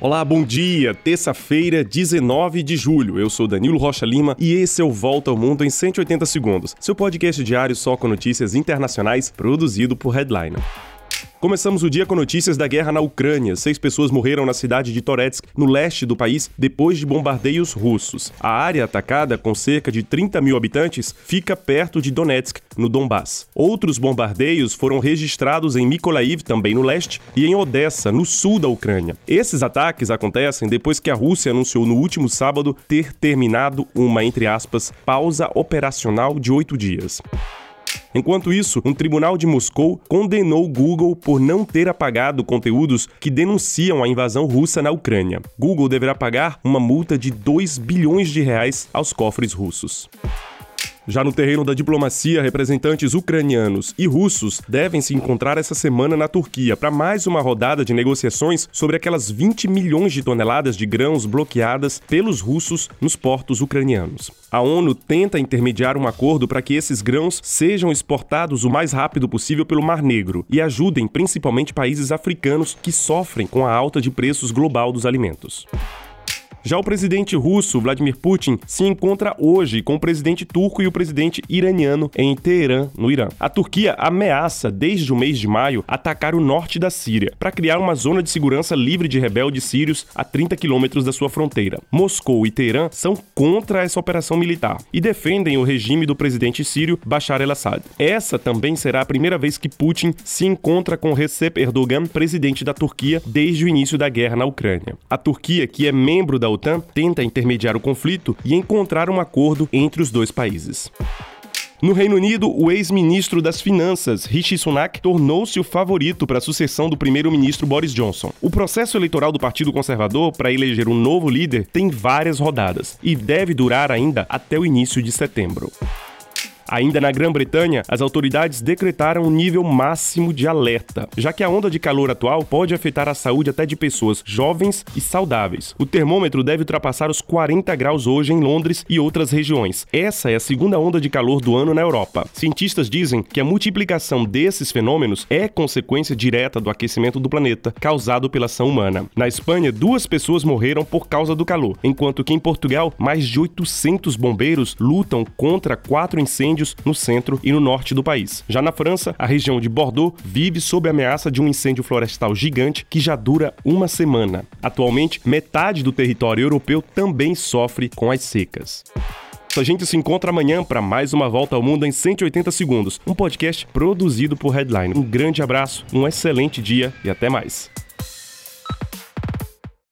Olá, bom dia! Terça-feira, 19 de julho. Eu sou Danilo Rocha Lima e esse é o Volta ao Mundo em 180 Segundos, seu podcast diário só com notícias internacionais produzido por Headliner. Começamos o dia com notícias da guerra na Ucrânia. Seis pessoas morreram na cidade de Toretsk, no leste do país, depois de bombardeios russos. A área atacada, com cerca de 30 mil habitantes, fica perto de Donetsk, no Donbass. Outros bombardeios foram registrados em Mykolaiv, também no leste, e em Odessa, no sul da Ucrânia. Esses ataques acontecem depois que a Rússia anunciou no último sábado ter terminado uma, entre aspas, pausa operacional de oito dias. Enquanto isso, um tribunal de Moscou condenou Google por não ter apagado conteúdos que denunciam a invasão russa na Ucrânia. Google deverá pagar uma multa de 2 bilhões de reais aos cofres russos. Já no terreno da diplomacia, representantes ucranianos e russos devem se encontrar essa semana na Turquia para mais uma rodada de negociações sobre aquelas 20 milhões de toneladas de grãos bloqueadas pelos russos nos portos ucranianos. A ONU tenta intermediar um acordo para que esses grãos sejam exportados o mais rápido possível pelo Mar Negro e ajudem principalmente países africanos que sofrem com a alta de preços global dos alimentos. Já o presidente russo, Vladimir Putin, se encontra hoje com o presidente turco e o presidente iraniano em Teherã, no Irã. A Turquia ameaça, desde o mês de maio, atacar o norte da Síria, para criar uma zona de segurança livre de rebeldes sírios a 30 quilômetros da sua fronteira. Moscou e Teherã são contra essa operação militar e defendem o regime do presidente sírio Bashar el-Assad. Essa também será a primeira vez que Putin se encontra com Recep Erdogan, presidente da Turquia, desde o início da guerra na Ucrânia. A Turquia, que é membro da da OTAN tenta intermediar o conflito e encontrar um acordo entre os dois países. No Reino Unido, o ex-ministro das Finanças, Rishi Sunak, tornou-se o favorito para a sucessão do primeiro-ministro Boris Johnson. O processo eleitoral do Partido Conservador para eleger um novo líder tem várias rodadas e deve durar ainda até o início de setembro. Ainda na Grã-Bretanha, as autoridades decretaram um nível máximo de alerta, já que a onda de calor atual pode afetar a saúde até de pessoas jovens e saudáveis. O termômetro deve ultrapassar os 40 graus hoje em Londres e outras regiões. Essa é a segunda onda de calor do ano na Europa. Cientistas dizem que a multiplicação desses fenômenos é consequência direta do aquecimento do planeta causado pela ação humana. Na Espanha, duas pessoas morreram por causa do calor, enquanto que em Portugal, mais de 800 bombeiros lutam contra quatro incêndios incêndios no centro e no norte do país. Já na França, a região de Bordeaux vive sob a ameaça de um incêndio florestal gigante que já dura uma semana. Atualmente, metade do território europeu também sofre com as secas. A gente se encontra amanhã para mais uma volta ao mundo em 180 segundos, um podcast produzido por Headline. Um grande abraço, um excelente dia e até mais.